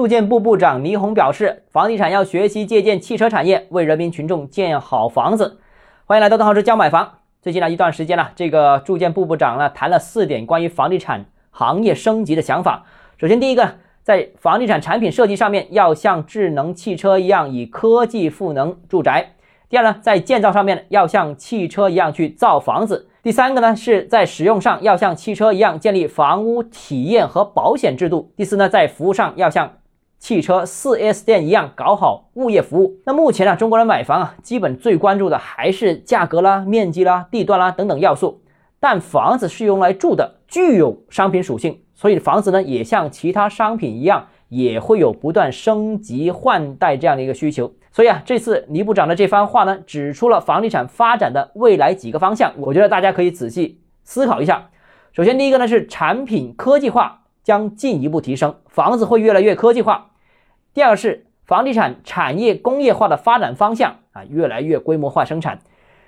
住建部部长倪虹表示，房地产要学习借鉴汽车产业，为人民群众建好房子。欢迎来到邓浩之教买房。最近呢一段时间呢，这个住建部部长呢谈了四点关于房地产行业升级的想法。首先，第一个，在房地产产品设计上面要像智能汽车一样，以科技赋能住宅。第二呢，在建造上面要像汽车一样去造房子。第三个呢，是在使用上要像汽车一样建立房屋体验和保险制度。第四呢，在服务上要像汽车 4S 店一样搞好物业服务。那目前呢，中国人买房啊，基本最关注的还是价格啦、面积啦、地段啦等等要素。但房子是用来住的，具有商品属性，所以房子呢，也像其他商品一样，也会有不断升级换代这样的一个需求。所以啊，这次倪部长的这番话呢，指出了房地产发展的未来几个方向，我觉得大家可以仔细思考一下。首先，第一个呢是产品科技化将进一步提升，房子会越来越科技化。第二个是房地产产业工业化的发展方向啊，越来越规模化生产。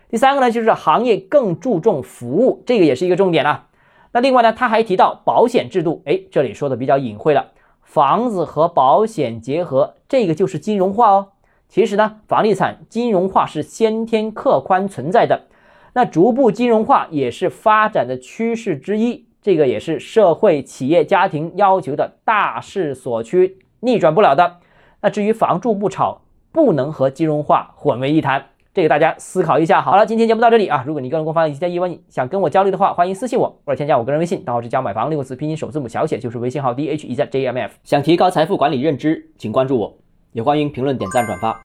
第三个呢就是行业更注重服务，这个也是一个重点啊。那另外呢，他还提到保险制度，哎，这里说的比较隐晦了，房子和保险结合，这个就是金融化哦。其实呢，房地产金融化是先天客观存在的，那逐步金融化也是发展的趋势之一，这个也是社会、企业、家庭要求的大势所趋，逆转不了的。那至于房住不炒，不能和金融化混为一谈，这个大家思考一下。好了，今天节目到这里啊，如果你个人购房有其他疑问，想跟我交流的话，欢迎私信我或者添加我个人微信，账号是加买房六个字拼音首字母小写就是微信号 d h e z j m f。想提高财富管理认知，请关注我，也欢迎评论、点赞、转发。